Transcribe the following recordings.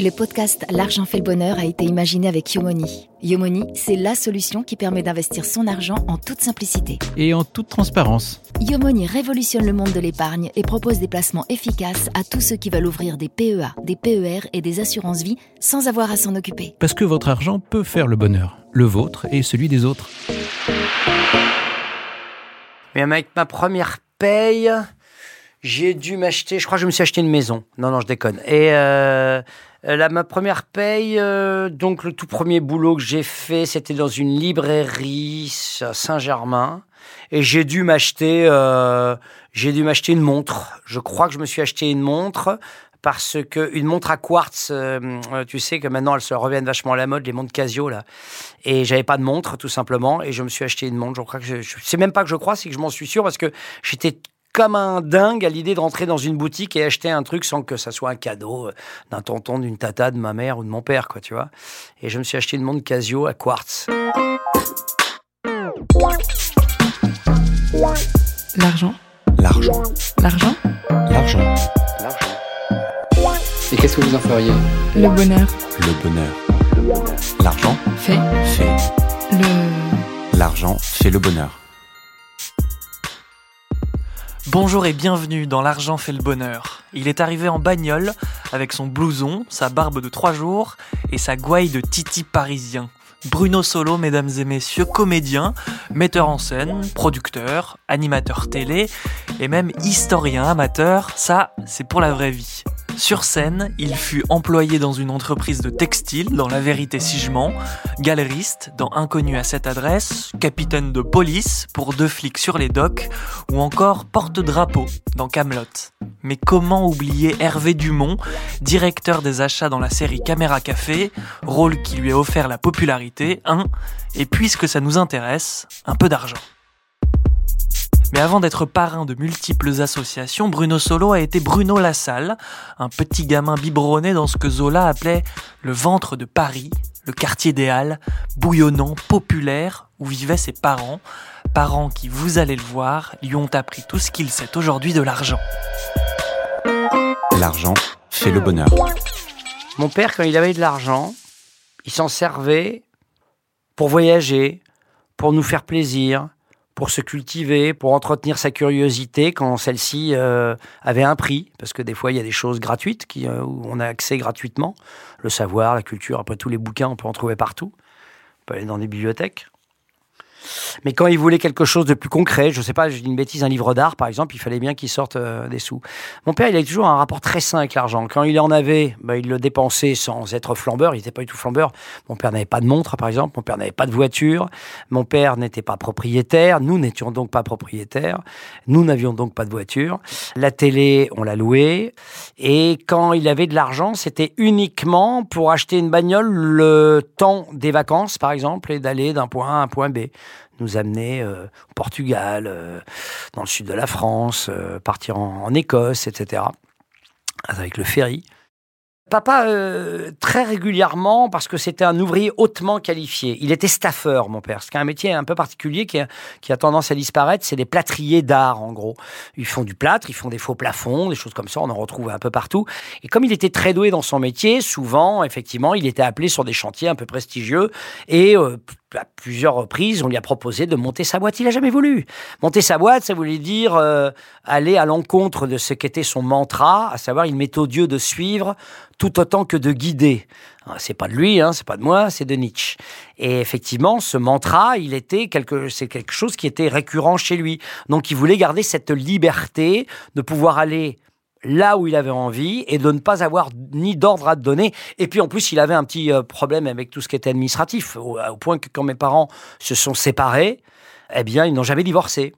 Le podcast L'argent fait le bonheur a été imaginé avec Yomoni. Yomoni, c'est la solution qui permet d'investir son argent en toute simplicité. Et en toute transparence. Yomoni révolutionne le monde de l'épargne et propose des placements efficaces à tous ceux qui veulent ouvrir des PEA, des PER et des assurances-vie sans avoir à s'en occuper. Parce que votre argent peut faire le bonheur, le vôtre et celui des autres. Mais avec ma première paye, j'ai dû m'acheter, je crois que je me suis acheté une maison. Non, non, je déconne. Et euh, là, ma première paye, euh, donc le tout premier boulot que j'ai fait, c'était dans une librairie à Saint-Germain. Et j'ai dû m'acheter, euh, j'ai dû m'acheter une montre. Je crois que je me suis acheté une montre parce que une montre à quartz, euh, euh, tu sais que maintenant elles se reviennent vachement à la mode, les montres Casio là. Et j'avais pas de montre tout simplement, et je me suis acheté une montre. Je crois que je, je sais même pas que je crois, c'est que je m'en suis sûr parce que j'étais comme un dingue à l'idée de rentrer dans une boutique et acheter un truc sans que ça soit un cadeau euh, d'un tonton, d'une tata, de ma mère ou de mon père, quoi, tu vois. Et je me suis acheté une montre Casio à quartz. L'argent. L'argent. L'argent. L'argent. Et qu'est-ce que vous en feriez? Le bonheur. Le bonheur. L'argent Fait. fait. Le. L'argent fait le bonheur. Bonjour et bienvenue dans L'argent fait le bonheur. Il est arrivé en bagnole avec son blouson, sa barbe de trois jours et sa gouaille de titi parisien. Bruno Solo, mesdames et messieurs, comédien, metteur en scène, producteur, animateur télé et même historien amateur, ça c'est pour la vraie vie. Sur scène, il fut employé dans une entreprise de textile dans La Vérité Sigement, galeriste dans Inconnu à cette adresse, capitaine de police pour deux flics sur les docks, ou encore porte-drapeau dans Camelot. Mais comment oublier Hervé Dumont, directeur des achats dans la série Caméra Café, rôle qui lui a offert la popularité, hein, et puisque ça nous intéresse, un peu d'argent. Mais avant d'être parrain de multiples associations, Bruno Solo a été Bruno Lassalle, un petit gamin biberonné dans ce que Zola appelait le ventre de Paris, le quartier des Halles, bouillonnant, populaire, où vivaient ses parents, parents qui, vous allez le voir, lui ont appris tout ce qu'il sait aujourd'hui de l'argent. L'argent fait le bonheur. Mon père, quand il avait de l'argent, il s'en servait pour voyager, pour nous faire plaisir, pour se cultiver, pour entretenir sa curiosité quand celle-ci euh, avait un prix, parce que des fois il y a des choses gratuites qui, euh, où on a accès gratuitement, le savoir, la culture, après tous les bouquins, on peut en trouver partout, on peut aller dans des bibliothèques. Mais quand il voulait quelque chose de plus concret, je sais pas, je dis une bêtise, un livre d'art par exemple, il fallait bien qu'il sorte euh, des sous. Mon père, il avait toujours un rapport très sain avec l'argent. Quand il en avait, bah, il le dépensait sans être flambeur. Il n'était pas du tout flambeur. Mon père n'avait pas de montre, par exemple. Mon père n'avait pas de voiture. Mon père n'était pas propriétaire. Nous n'étions donc pas propriétaires. Nous n'avions donc pas de voiture. La télé, on l'a louée. Et quand il avait de l'argent, c'était uniquement pour acheter une bagnole le temps des vacances, par exemple, et d'aller d'un point A à un point B nous amener euh, au Portugal, euh, dans le sud de la France, euh, partir en, Écosse, etc. Avec le ferry. Papa, très régulièrement, parce que c'était un ouvrier hautement qualifié. Il était staffeur, mon père. C'est un métier un peu particulier qui a, qui a tendance à disparaître. C'est des plâtriers d'art, en gros. Ils font du plâtre, ils font des faux plafonds, des choses comme ça. On en retrouve un peu partout. Et comme il était très doué dans son métier, souvent, effectivement, il était appelé sur des chantiers un peu prestigieux. Et à plusieurs reprises, on lui a proposé de monter sa boîte. Il n'a jamais voulu. Monter sa boîte, ça voulait dire euh, aller à l'encontre de ce qu'était son mantra, à savoir il m'est odieux de suivre tout autant que de guider. Ah, C'est pas de lui, hein, c'est pas de moi, c'est de Nietzsche. Et effectivement, ce mantra, il était quelque, c'est quelque chose qui était récurrent chez lui. Donc, il voulait garder cette liberté de pouvoir aller là où il avait envie et de ne pas avoir ni d'ordre à te donner. Et puis en plus, il avait un petit euh, problème avec tout ce qui était administratif, au, point que quand mes parents se sont séparés, eh bien, ils n'ont jamais divorcé.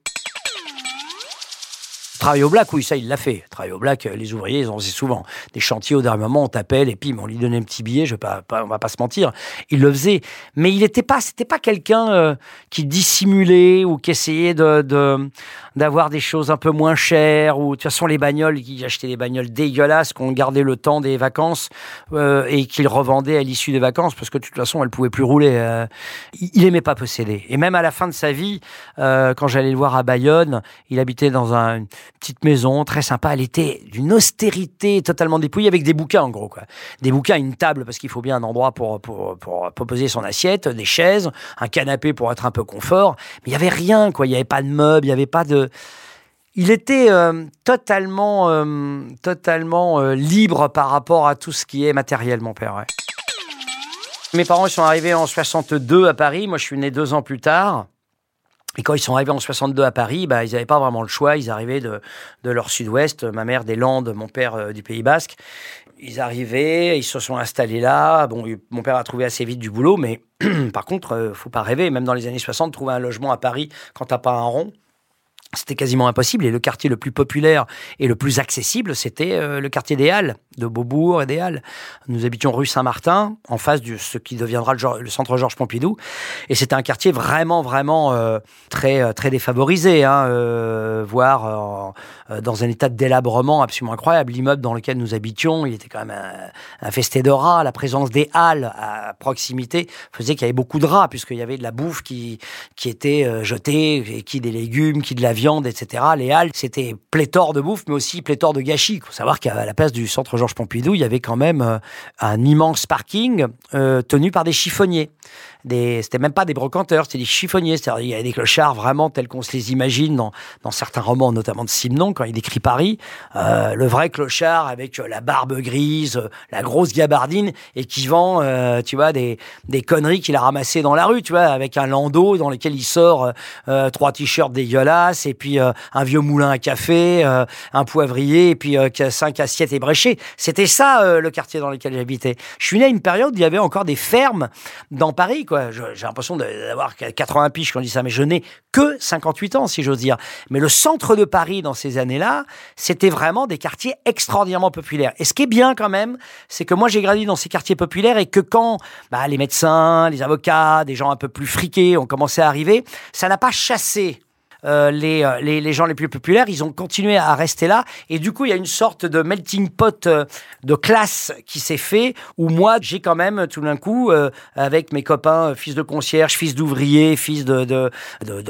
Travailler au black, oui, ça, il l'a fait. Travailler au black, euh, les ouvriers, ils en faisaient souvent. Des chantiers, au dernier moment, on t'appelle et puis on lui donnait un petit billet, je pas, on va pas se mentir. Il le faisait. Mais il n'était pas, c'était pas quelqu'un euh, qui dissimulait ou qui essayait de, d'avoir des choses un peu moins chères ou de toute façon les bagnoles, qui achetaient des bagnoles dégueulasses qu'on gardait le temps des vacances euh, et qu'il revendait à l'issue des vacances parce que de toute façon elle pouvait plus rouler. Euh, il aimait pas posséder. Et même à la fin de sa vie, euh, quand j'allais le voir à Bayonne, il habitait dans un, une petite maison très sympa. Elle était d'une austérité totalement dépouillée avec des bouquins en gros quoi. Des bouquins, une table parce qu'il faut bien un endroit pour, pour, pour, pour poser son assiette, des chaises, un canapé pour être un peu confort. Mais il y avait rien quoi. Il y avait pas de meubles, il y avait pas de il était euh, totalement, euh, totalement euh, libre par rapport à tout ce qui est matériel, mon père. Mes parents sont arrivés en 62 à Paris. Moi, je suis né deux ans plus tard. Et quand ils sont arrivés en 62 à Paris, bah, ils n'avaient pas vraiment le choix. Ils arrivaient de, de leur sud-ouest, ma mère des Landes, mon père du Pays Basque. Ils arrivaient, ils se sont installés là. Bon, mon père a trouvé assez vite du boulot, mais par contre, faut pas rêver. Même dans les années 60, trouver un logement à Paris quand t'as pas un rond, c'était quasiment impossible. Et le quartier le plus populaire et le plus accessible, c'était euh, le quartier des Halles, de Beaubourg et des Halles. Nous habitions rue Saint-Martin, en face de ce qui deviendra le, centre Georges Pompidou. Et c'était un quartier vraiment, vraiment euh, très, euh, très défavorisé, hein, voire dans un état de délabrement absolument incroyable. L'immeuble dans lequel nous habitions, il était quand même infesté de rats. La présence des Halles à proximité faisait qu'il y avait beaucoup de rats, puisqu'il y avait de la bouffe qui, qui était jetée, et qui des légumes, qui de la viande, etc. Les Halles, c'était pléthore de bouffe, mais aussi pléthore de gâchis. Il faut savoir qu'à la place du centre Georges Pompidou, il y avait quand même euh, un immense parking euh, tenu par des chiffonniers. Des, c'était même pas des brocanteurs, c'était des chiffonniers. C'est-à-dire, il y avait des clochards vraiment tels qu'on se les imagine dans, dans certains romans, notamment de Simon, quand il décrit Paris. Euh, le vrai clochard avec euh, la barbe grise, euh, la grosse gabardine, et qui vend, tu vois, des, des conneries qu'il a ramassées dans la rue, tu vois, avec un landau dans lequel il sort trois t-shirts dégueulasses, et puis un vieux moulin à café, un poivrier, et puis cinq assiettes ébréchées. C'était ça, le quartier dans lequel j'habitais. Je suis né à une période où il y avait encore des fermes dans Paris, Je- J'ai l'impression d'avoir 80 piges quand on dit ça, mais je n'ai que 58 ans, si j'ose dire. Mais le centre de Paris, dans ces années-là, c'était vraiment des quartiers extraordinairement populaires. Et ce qui est bien quand même, c'est que moi j'ai grandi dans ces quartiers populaires et que quand bah, les médecins, les avocats, des gens un peu plus friqués ont commencé à arriver, ça n'a pas chassé euh, les, euh, les, les gens les plus populaires, ils ont continué à rester là. Et du coup, il y a une sorte de melting pot euh, de classe qui s'est fait, où moi, j'ai quand même, tout d'un coup, euh, avec mes copains, euh, fils de concierge, fils d'ouvrier, fils de, de, de,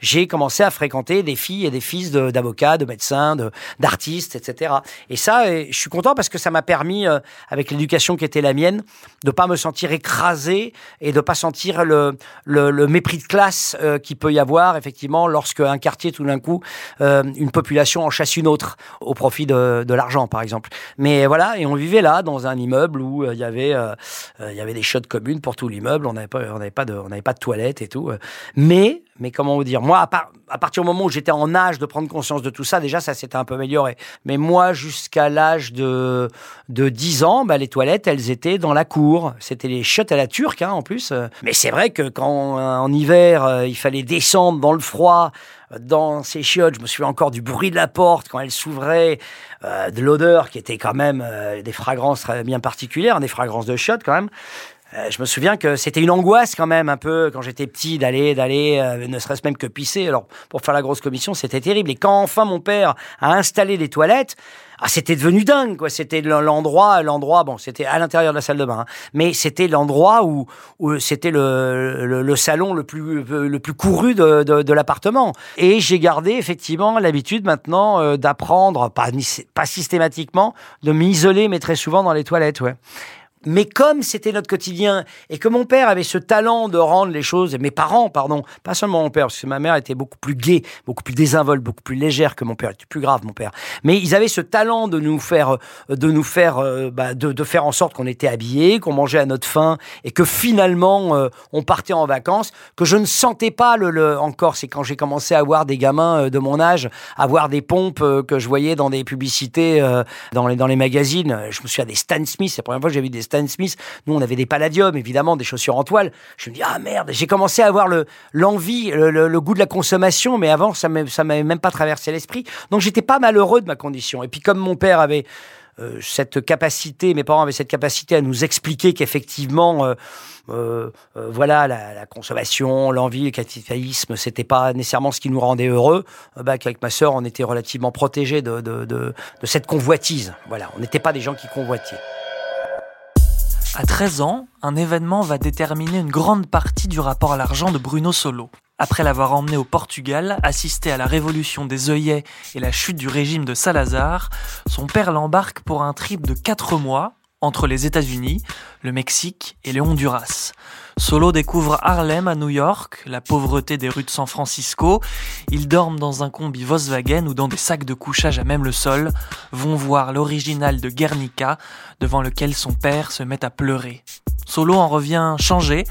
j'ai commencé à fréquenter des filles et des fils d'avocats, de, médecins, de- d'artistes, etc. Et ça, je suis content parce que ça m'a permis, euh, avec l'éducation qui était la mienne, de pas me sentir écrasé et de pas sentir le, le, le mépris de classe euh, qui peut y avoir effectivement lorsque un quartier tout d'un coup euh, une population en chasse une autre au profit de, de l'argent par exemple. Mais voilà et on vivait là dans un immeuble où euh, il y avait euh, il y avait des chiottes communes pour tout l'immeuble. On n'avait pas on n'avait pas de on n'avait pas de toilettes et tout. Mais mais comment vous dire moi à, à partir du moment où j'étais en âge de prendre conscience de tout ça déjà ça s'était un peu amélioré. Mais moi jusqu'à l'âge de de 10 ans bah, les toilettes elles étaient dans la cour. C'était les chiottes à la turque hein, en plus. Mais c'est vrai que quand euh, en hiver euh, il fallait descendre dans le froid euh, dans ces chiottes, je me souviens encore du bruit de la porte quand elle s'ouvrait, de l'odeur qui était quand même des fragrances bien particulières, des fragrances de chiottes quand même. Euh, je me souviens que c'était une angoisse quand même un peu quand j'étais petit d'aller d'aller euh, ne serait-ce même que pisser. Alors pour faire la grosse commission, c'était terrible. Et quand enfin mon père a installé les toilettes, ah, c'était devenu dingue quoi. C'était l'endroit l'endroit bon, c'était à l'intérieur de la salle de bain, hein. mais c'était l'endroit où, où c'était le, le, le salon le plus le plus couru de, de, de l'appartement. Et j'ai gardé effectivement l'habitude maintenant euh, d'apprendre pas pas systématiquement de m'isoler mais très souvent dans les toilettes, ouais. Mais comme c'était notre quotidien et que mon père avait ce talent de rendre les choses, mes parents, pardon, pas seulement mon père, parce que ma mère était beaucoup plus gaie, beaucoup plus désinvolte, beaucoup plus légère que mon père, était plus grave mon père. Mais ils avaient ce talent de nous faire, de nous faire, euh, bah, de, faire en sorte qu'on était habillés, qu'on mangeait à notre faim et que finalement euh, on partait en vacances, que je ne sentais pas le, le encore. C'est quand j'ai commencé à voir des gamins euh, de mon âge, à voir des pompes euh, que je voyais dans des publicités, euh, dans les dans les magazines. Je me souviens des Stan Smith, c'est la première fois que j'ai vu des Stan Smith. Nous, on avait des palladiums, évidemment, des chaussures en toile. Je me dis, ah merde, j'ai commencé à avoir le, l'envie, le, goût de la consommation, mais avant, ça ça m'avait même pas traversé l'esprit. Donc, j'étais pas malheureux de ma condition. Et puis, comme mon père avait euh, cette capacité, mes parents avaient cette capacité à nous expliquer qu'effectivement, euh, euh, voilà, la, consommation, l'envie, le capitalisme, c'était pas nécessairement ce qui nous rendait heureux. euh, bah, qu'avec ma sœur, on était relativement protégés de, de, cette convoitise. Voilà, on n'était pas des gens qui convoitiez. À 13 ans, un événement va déterminer une grande partie du rapport à l'argent de Bruno Solo. Après l'avoir emmené au Portugal, assister à la révolution des œillets et la chute du régime de Salazar, son père l'embarque pour un trip de 4 mois entre les États-Unis, le Mexique et le Honduras. Solo découvre Harlem à New York, la pauvreté des rues de San Francisco. Ils dorment dans un combi Volkswagen ou dans des sacs de couchage à même le sol, vont voir l'original de Guernica, devant lequel son père se met à pleurer. Solo en revient changé,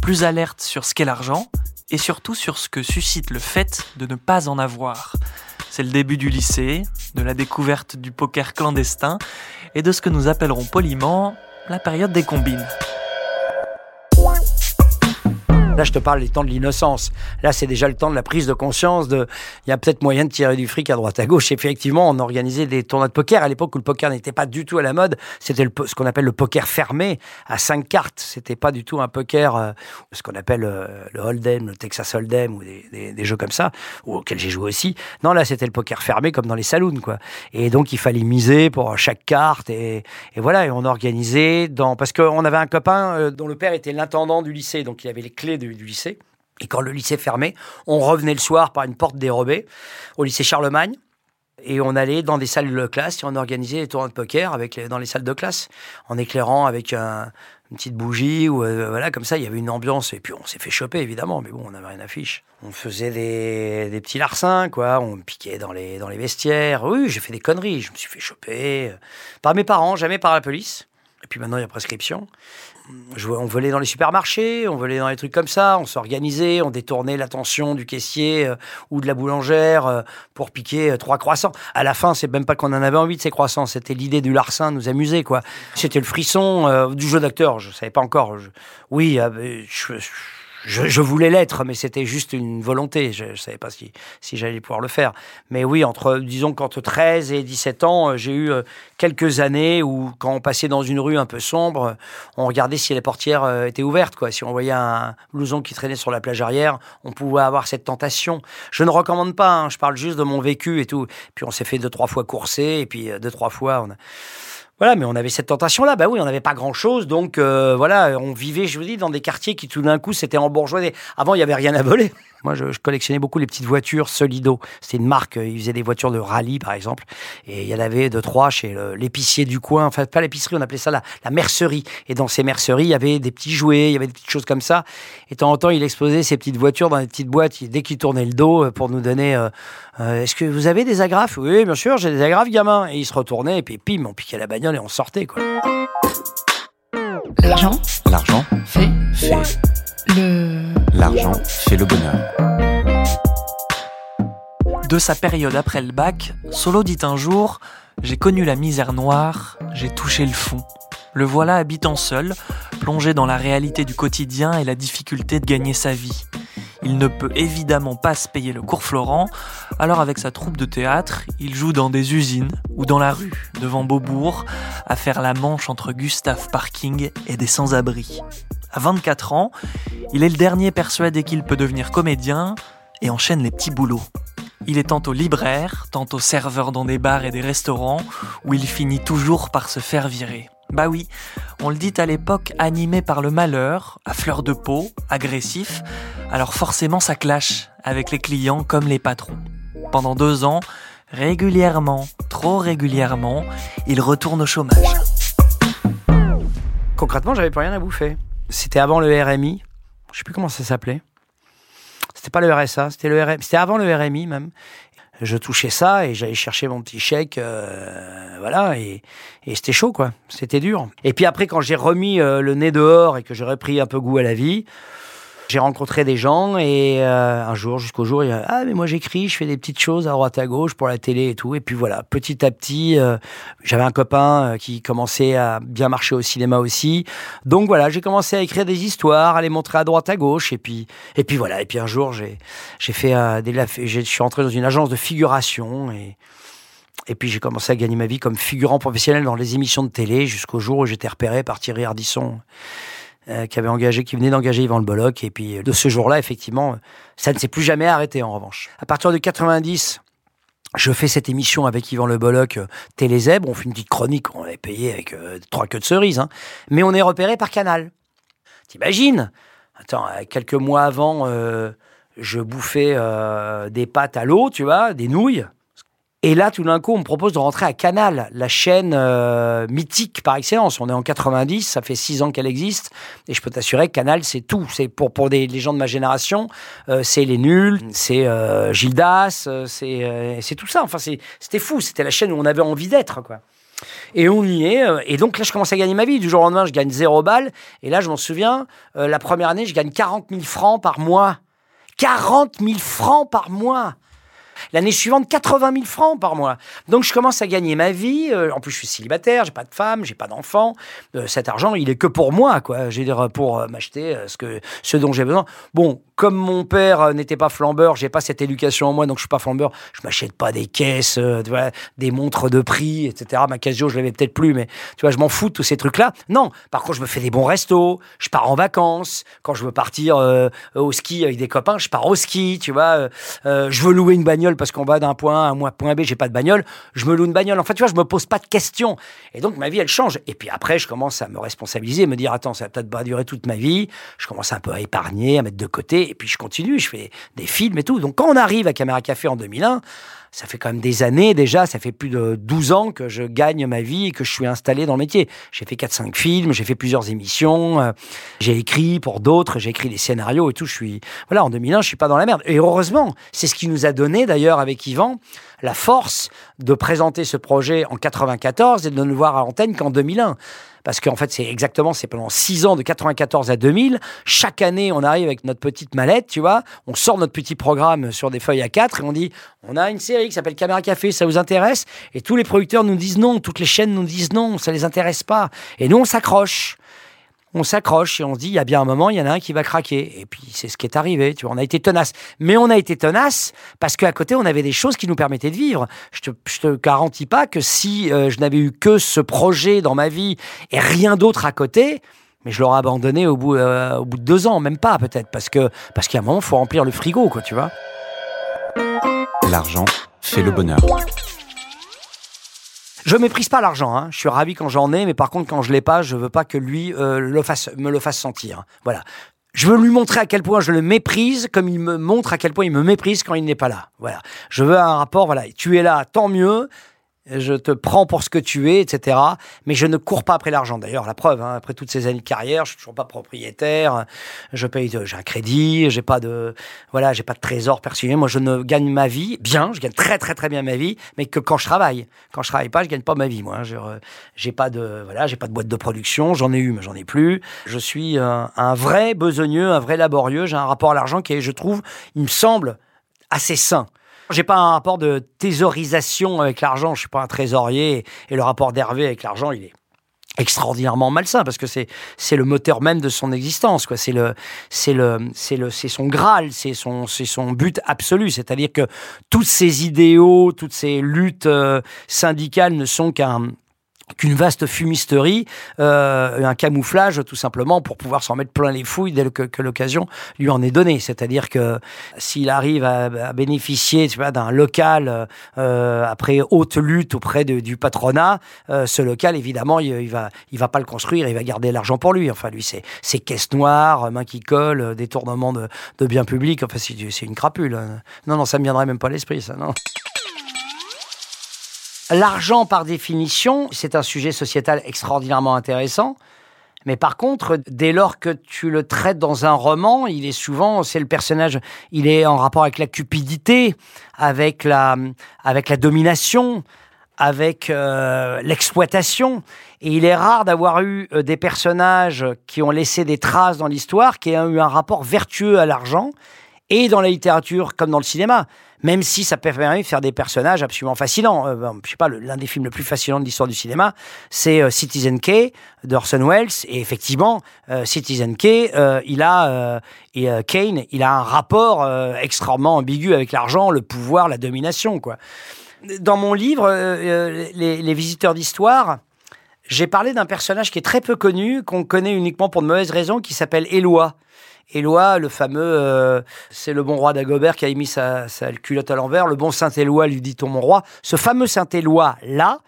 plus alerte sur ce qu'est l'argent, et surtout sur ce que suscite le fait de ne pas en avoir. C'est le début du lycée, de la découverte du poker clandestin, et de ce que nous appellerons poliment la période des combines. Là, je te parle des temps de l'innocence. Là, c'est déjà le temps de la prise de conscience de, il y a peut-être moyen de tirer du fric à droite à gauche. Effectivement, on organisait des tournois de poker à l'époque où le poker n'était pas du tout à la mode. C'était ce qu'on appelle le poker fermé à cinq cartes. C'était pas du tout un poker, euh, ce qu'on appelle euh, le Hold'em, le Texas Hold'em ou des, des- des jeux comme ça, auxquels j'ai joué aussi. Non, là, c'était le poker fermé comme dans les saloons, quoi. Et donc, il fallait miser pour chaque carte et, et voilà. Et on organisait dans, parce qu'on avait un copain euh, dont le père était l'intendant du lycée, donc il avait les clés du, lycée. Et quand le lycée fermait, on revenait le soir par une porte dérobée au lycée Charlemagne. Et on allait dans des salles de classe et on organisait des tournois de poker avec dans les salles de classe, en éclairant avec un- une petite bougie ou euh, voilà comme ça. Il y avait une ambiance et puis on s'est fait choper évidemment, mais bon, on n'avait rien à fiche. On faisait des, des petits larcins quoi, on piquait dans les dans les vestiaires. Oui, j'ai fait des conneries, je me suis fait choper euh, par mes parents, jamais par la police. Et puis maintenant il y a prescription. On volait dans les supermarchés, on volait dans les trucs comme ça, on s'organisait, on détournait l'attention du caissier euh, ou de la boulangère euh, pour piquer euh, trois croissants. À la fin, c'est même pas qu'on en avait envie de ces croissants, c'était l'idée du larcin nous amuser quoi. C'était le frisson du jeu d'acteur, je savais pas encore. Oui, euh, je, je, je voulais l'être, mais c'était juste une volonté. Je, je savais pas si, si j'allais pouvoir le faire. Mais oui, entre, disons qu'entre 13 et 17 ans, euh, j'ai eu euh, quelques années où, quand on passait dans une rue un peu sombre, on regardait si les portières euh, étaient ouvertes. Quoi. Si on voyait un blouson qui traînait sur la plage arrière, on pouvait avoir cette tentation. Je ne recommande pas, hein, je parle juste de mon vécu et tout. Puis on s'est fait deux, trois fois courser, et puis deux, trois fois, on a... Voilà, mais on avait cette tentation-là. Bah oui, on n'avait pas grand-chose, donc euh, voilà, on vivait, je vous dis, dans des quartiers qui tout d'un coup s'étaient embourgeoisés. Avant, il n'y avait rien à voler. Moi, je, collectionnais beaucoup les petites voitures Solido. C'était une marque, euh, ils faisaient des voitures de rallye, par exemple. Et il y en avait deux, trois chez l'épicier du coin. Enfin, pas l'épicerie, on appelait ça la, mercerie. Et dans ces merceries, il y avait des petits jouets, il y avait des petites choses comme ça. Et de temps en temps, il exposait ces petites voitures dans des petites boîtes. Dès qu'il tournait le dos euh, pour nous donner Est-ce que vous avez des agrafes? Oui, bien sûr, j'ai des agrafes, gamin. Et il se retournait, et puis pim, on piquait la bagnole et on sortait, quoi. L'argent L'argent fait fait. le. L'argent fait le bonheur. De sa période après le bac, Solo dit un jour J'ai connu la misère noire, j'ai touché le fond. Le voilà habitant seul, plongé dans la réalité du quotidien et la difficulté de gagner sa vie. Il ne peut évidemment pas se payer le cours Florent, alors avec sa troupe de théâtre, il joue dans des usines ou dans la rue, devant Beaubourg, à faire la manche entre Gustave Parking et des sans-abri. À 24 ans, il est le dernier persuadé qu'il peut devenir comédien et enchaîne les petits boulots. Il est tantôt libraire, tantôt serveur dans des bars et des restaurants, où il finit toujours par se faire virer. Bah oui, on le dit à l'époque animé par le malheur, à fleur de peau, agressif, alors forcément ça clash avec les clients comme les patrons. Pendant deux ans, régulièrement, trop régulièrement, il retourne au chômage. Concrètement, j'avais plus rien à bouffer. C'était avant le RMI. Je sais plus comment ça s'appelait. C'était pas le RSA, c'était le RMI. C'était avant le RMI même. Je touchais ça et j'allais chercher mon petit chèque, euh, voilà, et, et c'était chaud quoi. C'était dur. Et puis après, quand j'ai remis euh, le nez dehors et que j'ai repris un peu goût à la vie, J'ai rencontré des gens et euh, un jour, jusqu'au jour, il y a ah mais moi j'écris, je fais des petites choses à droite à gauche pour la télé et tout. Et puis voilà, petit à petit, euh, j'avais un copain euh, qui commençait à bien marcher au cinéma aussi. Donc voilà, j'ai commencé à écrire des histoires, à les montrer à droite à gauche. Et puis et puis voilà. Et puis un jour, j'ai j'ai fait des je suis entré dans une agence de figuration et et puis j'ai commencé à gagner ma vie comme figurant professionnel dans les émissions de télé jusqu'au jour où j'étais repéré par Thierry Ardisson euh, qui avait engagé, qui venait d'engager Yvan Le Bolloc. Et puis euh, de ce jour-là, effectivement, ça ne s'est plus jamais arrêté en revanche. À partir de 90, je fais cette émission avec Yvan Le Bolloc, euh, Télézèbre. On fait une petite chronique, on est payé avec trois queues de cerises. Hein. Mais on est repéré par Canal. T'imagines? Attends, quelques mois avant, je bouffais des pâtes à l'eau, tu vois, des nouilles. Et là, tout d'un coup, on me propose de rentrer à Canal, la chaîne euh, mythique par excellence. On est en 90, ça fait six ans qu'elle existe, et je peux t'assurer que Canal, c'est tout. C'est pour pour des les gens de ma génération, euh, c'est les nuls, c'est euh, Gildas, c'est tout ça. Enfin, c'était fou. C'était la chaîne où on avait envie d'être, quoi. Et on y est. Et donc là, je commence à gagner ma vie. Du jour au lendemain, je gagne zéro balle. Et là, je m'en souviens, la première année, je gagne 40 000 francs par mois. 40 000 francs par mois. L'année suivante, 80 000 francs par mois. Donc je commence à gagner ma vie. Euh, en plus, je suis célibataire, j'ai pas de femme, j'ai pas d'enfant. Euh, cet argent, il est que pour moi, quoi. Je veux dire, pour euh, m'acheter ce que, ce dont j'ai besoin. Bon, comme mon père n'était pas flambeur, j'ai pas cette éducation en moi, donc je suis pas flambeur. Je m'achète pas des caisses, des montres de prix, etc. Ma Casio, je l'avais peut-être plus, mais tu vois, je m'en fous de tous ces trucs-là. Non, par contre, je me fais des bons restos, je pars en vacances. Quand je veux partir au ski avec des copains, je pars au ski, tu vois. je veux louer une bagnole parce qu'on va d'un point A à un point B, j'ai pas de bagnole. Je me loue une bagnole. En fait, tu vois, je me pose pas de questions. Et donc, ma vie, elle change. Et puis après, je commence à me responsabiliser, me dire, attends, ça va peut-être pas durer toute ma vie. Je commence un peu à épargner, à mettre de côté et puis je continue, je fais des films et tout. Donc quand on arrive à Caméra Café en 2001, ça fait quand même des années déjà, ça fait plus de 12 ans que je gagne ma vie et que je suis installé dans le métier. J'ai fait 4-5 films, j'ai fait plusieurs émissions, euh, j'ai écrit pour d'autres, j'ai écrit des scénarios et tout. Je suis, voilà, en 2001, je suis pas dans la merde. Et heureusement, c'est ce qui nous a donné d'ailleurs avec Yvan la force de présenter ce projet en 94 et de ne le voir à l'antenne qu'en 2001 parce qu'en fait, c'est exactement, c'est pendant six ans, de 94 à 2000. Chaque année, on arrive avec notre petite mallette, tu vois, on sort notre petit programme sur des feuilles à 4 et on dit, on a une série qui s'appelle Caméra Café, ça vous intéresse? Et tous les producteurs nous disent non, toutes les chaînes nous disent non, ça les intéresse pas. Et nous, on s'accroche on s'accroche et on se dit, il y a bien un moment, il y en a un qui va craquer. Et puis, c'est ce qui est arrivé. Tu vois, on a été tenace. Mais on a été tenace parce qu'à côté, on avait des choses qui nous permettaient de vivre. Je te, je te garantis pas que si euh, je n'avais eu que ce projet dans ma vie et rien d'autre à côté, mais je l'aurais abandonné au bout, euh, au bout de deux ans, même pas peut-être, parce que parce qu'à un moment, faut remplir le frigo, quoi, tu vois. L'argent fait le bonheur. Je méprise pas l'argent. Hein. Je suis ravi quand j'en ai, mais par contre, quand je l'ai pas, je veux pas que lui euh, le fasse, me le fasse sentir. Voilà. Je veux lui montrer à quel point je le méprise, comme il me montre à quel point il me méprise quand il n'est pas là. Voilà. Je veux un rapport. Voilà. Tu es là, tant mieux je te prends pour ce que tu es, etc. Mais je ne cours pas après l'argent. D'ailleurs, la preuve, hein, après toutes ces années de carrière, je suis toujours pas propriétaire. Je paye, j'ai un crédit, j'ai pas de, voilà, j'ai pas de trésor personnel. Moi, je ne gagne ma vie bien, je gagne très très très bien ma vie, mais que quand je travaille. Quand je travaille pas, je gagne pas ma vie. Moi, j'ai pas de, voilà, j'ai pas de boîte de production. J'en ai eu, mais j'en ai plus. Je suis un, un vrai besogneux, un vrai laborieux. J'ai un rapport à l'argent qui est, je trouve, il me semble assez sain. J'ai pas un rapport de thésaurisation avec l'argent. Je suis pas un trésorier. Et le rapport d'Hervé avec l'argent, il est extraordinairement malsain parce que c'est le moteur même de son existence c'est son graal c'est son but absolu c'est-à-dire que tous ces idéaux toutes ces luttes euh, syndicales ne sont qu'un qu'une vaste fumisterie, euh, un camouflage tout simplement pour pouvoir s'en mettre plein les fouilles dès que, l'occasion lui en est donnée. C'est-à-dire que s'il arrive à, bénéficier d'un local euh, après haute lutte auprès du patronat, euh, ce local évidemment il, il, va il va pas le construire, il va garder l'argent pour lui. Enfin lui c'est c'est caisse noire, main qui colle, détournement de, de biens publics. Enfin c'est une crapule. Non non ça me viendrait même pas à l'esprit ça non. L'argent, par définition, c'est un sujet sociétal extraordinairement intéressant. Mais par contre, dès lors que tu le traites dans un roman, il est souvent, c'est le personnage, il est en rapport avec la cupidité, avec la, avec la domination, avec euh, l'exploitation. Et il est rare d'avoir eu euh, des personnages qui ont laissé des traces dans l'histoire, qui ont eu un rapport vertueux à l'argent, et dans la littérature comme dans le cinéma. Même si ça permet de faire des personnages absolument fascinants. Euh, je sais pas, l'un des films le plus fascinants de l'histoire du cinéma, c'est euh, Citizen K d'Orson Welles. Et effectivement, euh, Citizen K, euh, il a et Kane, il a un rapport extrêmement ambigu avec l'argent, le pouvoir, la domination, quoi. Dans mon livre, les, visiteurs d'histoire, j'ai parlé d'un personnage qui est très peu connu, qu'on connaît uniquement pour de mauvaises raisons, qui s'appelle Éloi. Éloi, le fameux, euh, c'est le bon roi d'Agobert qui a mis sa, sa culotte à l'envers. Le bon Saint-Éloi, lui dit-on mon roi. Ce fameux Saint-Éloi-là,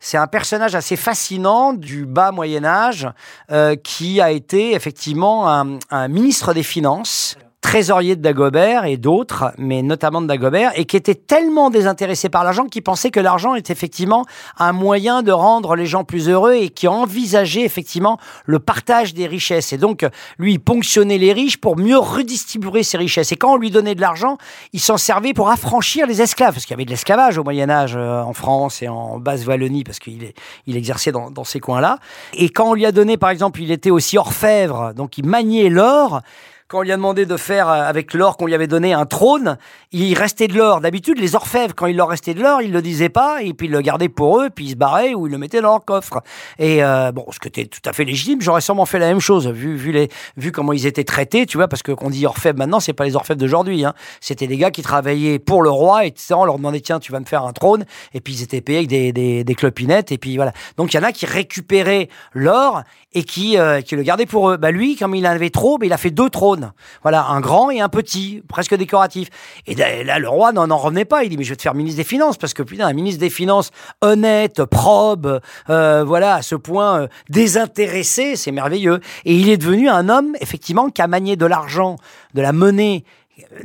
c'est un personnage assez fascinant du bas Moyen Âge euh, qui a été effectivement un, un ministre des Finances, trésorier de Dagobert et d'autres, mais notamment de Dagobert, et qui était tellement désintéressé par l'argent qu'il pensait que l'argent était effectivement un moyen de rendre les gens plus heureux et qui envisageait effectivement le partage des richesses. Et donc, lui, il ponctionnait les riches pour mieux redistribuer ces richesses. Et quand on lui donnait de l'argent, il s'en servait pour affranchir les esclaves, parce qu'il y avait de l'esclavage au Moyen Âge euh, en France et en Basse-Wallonie, parce qu'il est- il exerçait dans, dans ces coins-là. Et quand on lui a donné, par exemple, il était aussi orfèvre, donc il maniait l'or. Quand on lui a demandé de faire euh, avec l'or qu'on lui avait donné un trône, il restait de l'or. D'habitude, les orfèvres, quand il leur restait de l'or, ils le disaient pas, et puis ils le gardaient pour eux, puis ils se barraient ou ils le mettaient dans leur coffre. Et euh, bon, ce qui était tout à fait légitime, j'aurais sûrement fait la même chose, vu, vu, les, vu comment ils étaient traités, tu vois, parce que qu'on dit orfèvre maintenant, c'est pas les orfèvres d'aujourd'hui. Hein. C'était des gars qui travaillaient pour le roi, et on leur demandait, tiens, tu vas me faire un trône, et puis ils étaient payés avec des, des, clopinettes, et puis voilà. Donc il y en a qui récupéraient l'or et qui, euh, qui le gardaient pour eux. Bah lui, comme il en avait trop, bah, il a fait deux trônes. Voilà, un grand et un petit, presque décoratif. Et là, le roi n'en en revenait pas. Il dit, mais je vais te faire ministre des Finances, parce que putain, un ministre des Finances honnête, probe, euh, voilà, à ce point euh, désintéressé, c'est merveilleux. Et il est devenu un homme, effectivement, qui a manié de l'argent, de la monnaie,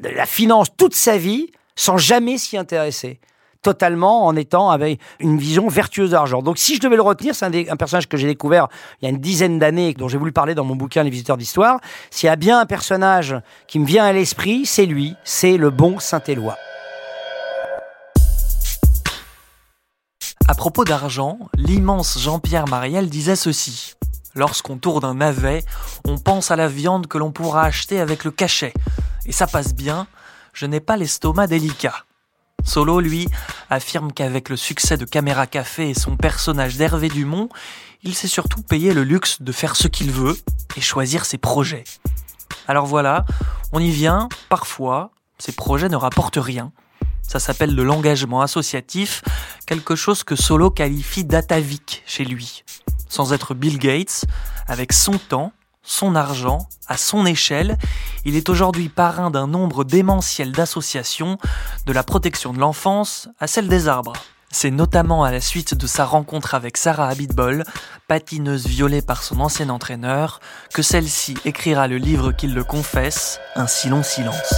de la finance toute sa vie, sans jamais s'y intéresser totalement en étant avec une vision vertueuse d'argent. Donc si je devais le retenir, c'est un, personnage que j'ai découvert il y a une dizaine d'années, dont j'ai voulu parler dans mon bouquin Les visiteurs d'histoire. S'il y a bien un personnage qui me vient à l'esprit, c'est lui, c'est le bon Saint-Éloi. À propos d'argent, l'immense Jean-Pierre Mariel disait ceci. Lorsqu'on tourne un navet, on pense à la viande que l'on pourra acheter avec le cachet. Et ça passe bien, je n'ai pas l'estomac délicat. Solo, lui, affirme qu'avec le succès de Caméra Café et son personnage d'Hervé Dumont, il s'est surtout payé le luxe de faire ce qu'il veut et choisir ses projets. Alors voilà, on y vient, parfois, ces projets ne rapportent rien. Ça s'appelle de l'engagement associatif, quelque chose que Solo qualifie d'atavique chez lui. Sans être Bill Gates, avec son temps, son argent, à son échelle, il est aujourd'hui parrain d'un nombre démentiel d'associations, de la protection de l'enfance à celle des arbres. C'est notamment à la suite de sa rencontre avec Sarah Abitbol, patineuse violée par son ancien entraîneur, que celle-ci écrira le livre qu'il le confesse, Un si long silence.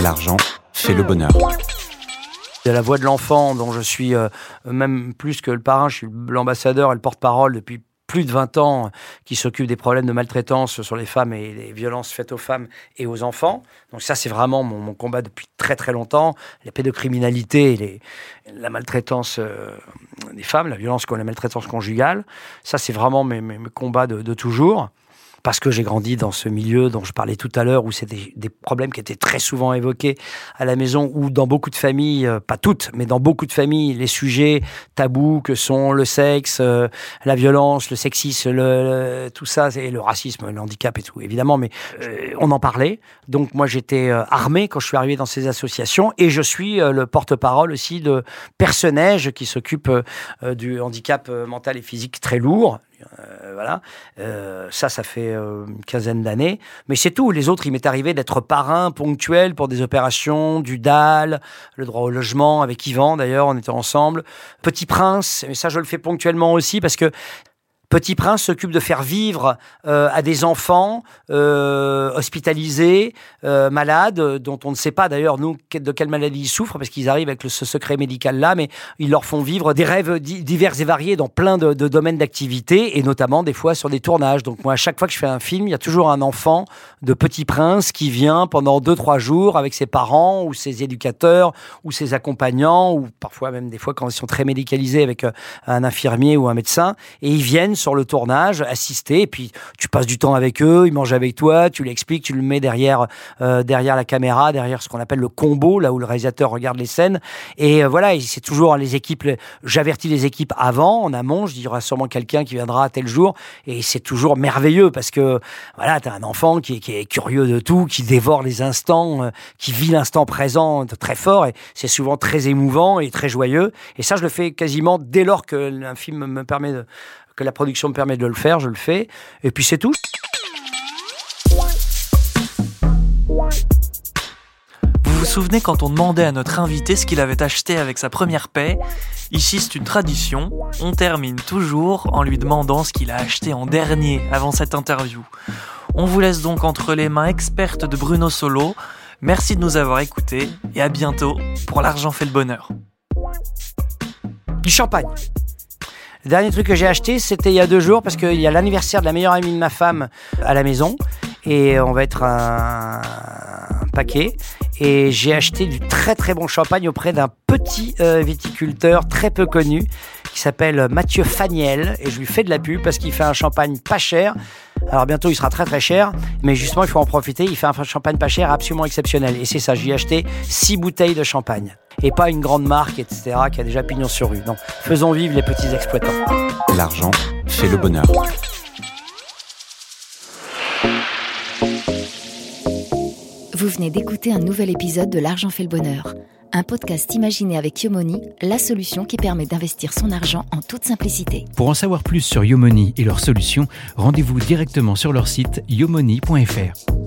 L'argent fait le bonheur. de la voix de l'enfant, dont je suis euh, même plus que le parrain, je suis l'ambassadeur et le porte-parole depuis plus de 20 ans, qui s'occupe des problèmes de maltraitance sur les femmes et les violences faites aux femmes et aux enfants. Donc ça, c'est vraiment mon, combat depuis très très longtemps. La pédocriminalité, et la maltraitance euh, des femmes, la violence, la maltraitance conjugale, ça, c'est vraiment mes, combats de toujours parce que j'ai grandi dans ce milieu dont je parlais tout à l'heure, où c'était des problèmes qui étaient très souvent évoqués à la maison, où dans beaucoup de familles, euh, pas toutes, mais dans beaucoup de familles, les sujets tabous que sont le sexe, euh, la violence, le sexisme, le, tout ça, et le racisme, le handicap et tout, évidemment, mais euh, on en parlait. Donc moi, j'étais armé quand je suis arrivé dans ces associations, et je suis le porte-parole aussi de Personnage qui s'occupe euh, du handicap mental et physique très lourd. Euh, voilà, Euh, ça, ça fait euh, une quinzaine d'années. Mais c'est tout. Les autres, il m'est arrivé d'être parrain ponctuel pour des opérations, du DAL, le droit au logement, avec Yvan d'ailleurs, on était ensemble. Petit Prince, mais ça, je le fais ponctuellement aussi parce que Petit Prince s'occupe de faire vivre euh, à des enfants euh, hospitalisés, euh, malades, dont on ne sait pas d'ailleurs nous de quelle maladie ils souffrent parce qu'ils arrivent avec ce secret médical là, mais ils leur font vivre des rêves divers et variés dans plein de, de domaines d'activité et notamment des fois sur des tournages. Donc moi, à chaque fois que je fais un film, il y a toujours un enfant de Petit Prince qui vient pendant deux trois jours avec ses parents ou ses éducateurs ou ses accompagnants ou parfois même des fois quand ils sont très médicalisés avec un infirmier ou un médecin et ils viennent sur le tournage assister et puis tu passes du temps avec eux, ils mangent avec toi, tu l'expliques, tu le mets derrière euh, derrière la caméra, derrière ce qu'on appelle le combo là où le réalisateur regarde les scènes. Et euh, voilà, c'est toujours les équipes j'avertis les équipes avant en amont, je dis il y aura sûrement quelqu'un qui viendra à tel jour. Et c'est toujours merveilleux parce que voilà, tu as un enfant qui, qui, est curieux de tout, qui dévore les instants, euh, qui vit l'instant présent très fort et c'est souvent très émouvant et très joyeux. Et ça je le fais quasiment dès lors que un film me permet de, que la production me permet de le faire, je le fais. Et puis c'est tout. Vous vous souvenez quand on demandait à notre invité ce qu'il avait acheté avec sa première paix? Ici, c'est une tradition. On termine toujours en lui demandant ce qu'il a acheté en dernier avant cette interview. On vous laisse donc entre les mains expertes de Bruno Solo. Merci de nous avoir écoutés et à bientôt pour L'argent fait le bonheur. Du champagne. Le dernier truc que j'ai acheté, c'était il y a deux jours parce qu'il y a l'anniversaire de la meilleure amie de ma femme à la maison et on va être un, paquet. Et j'ai acheté du très très bon champagne auprès d'un petit euh, viticulteur très peu connu qui s'appelle Mathieu Faniel et je lui fais de la pub parce qu'il fait un champagne pas cher. Alors bientôt il sera très très cher, mais justement il faut en profiter. Il fait un champagne pas cher absolument exceptionnel et c'est ça. J'ai acheté six bouteilles de champagne et pas une grande marque, etc., qui a déjà pignon sur rue. Non, faisons vivre les petits exploitants. L'argent fait le bonheur. Vous venez d'écouter un nouvel épisode de L'argent fait le bonheur, un podcast imaginé avec Yomoni, la solution qui permet d'investir son argent en toute simplicité. Pour en savoir plus sur Yomoni et leurs solutions, rendez-vous directement sur leur site yomoni.fr.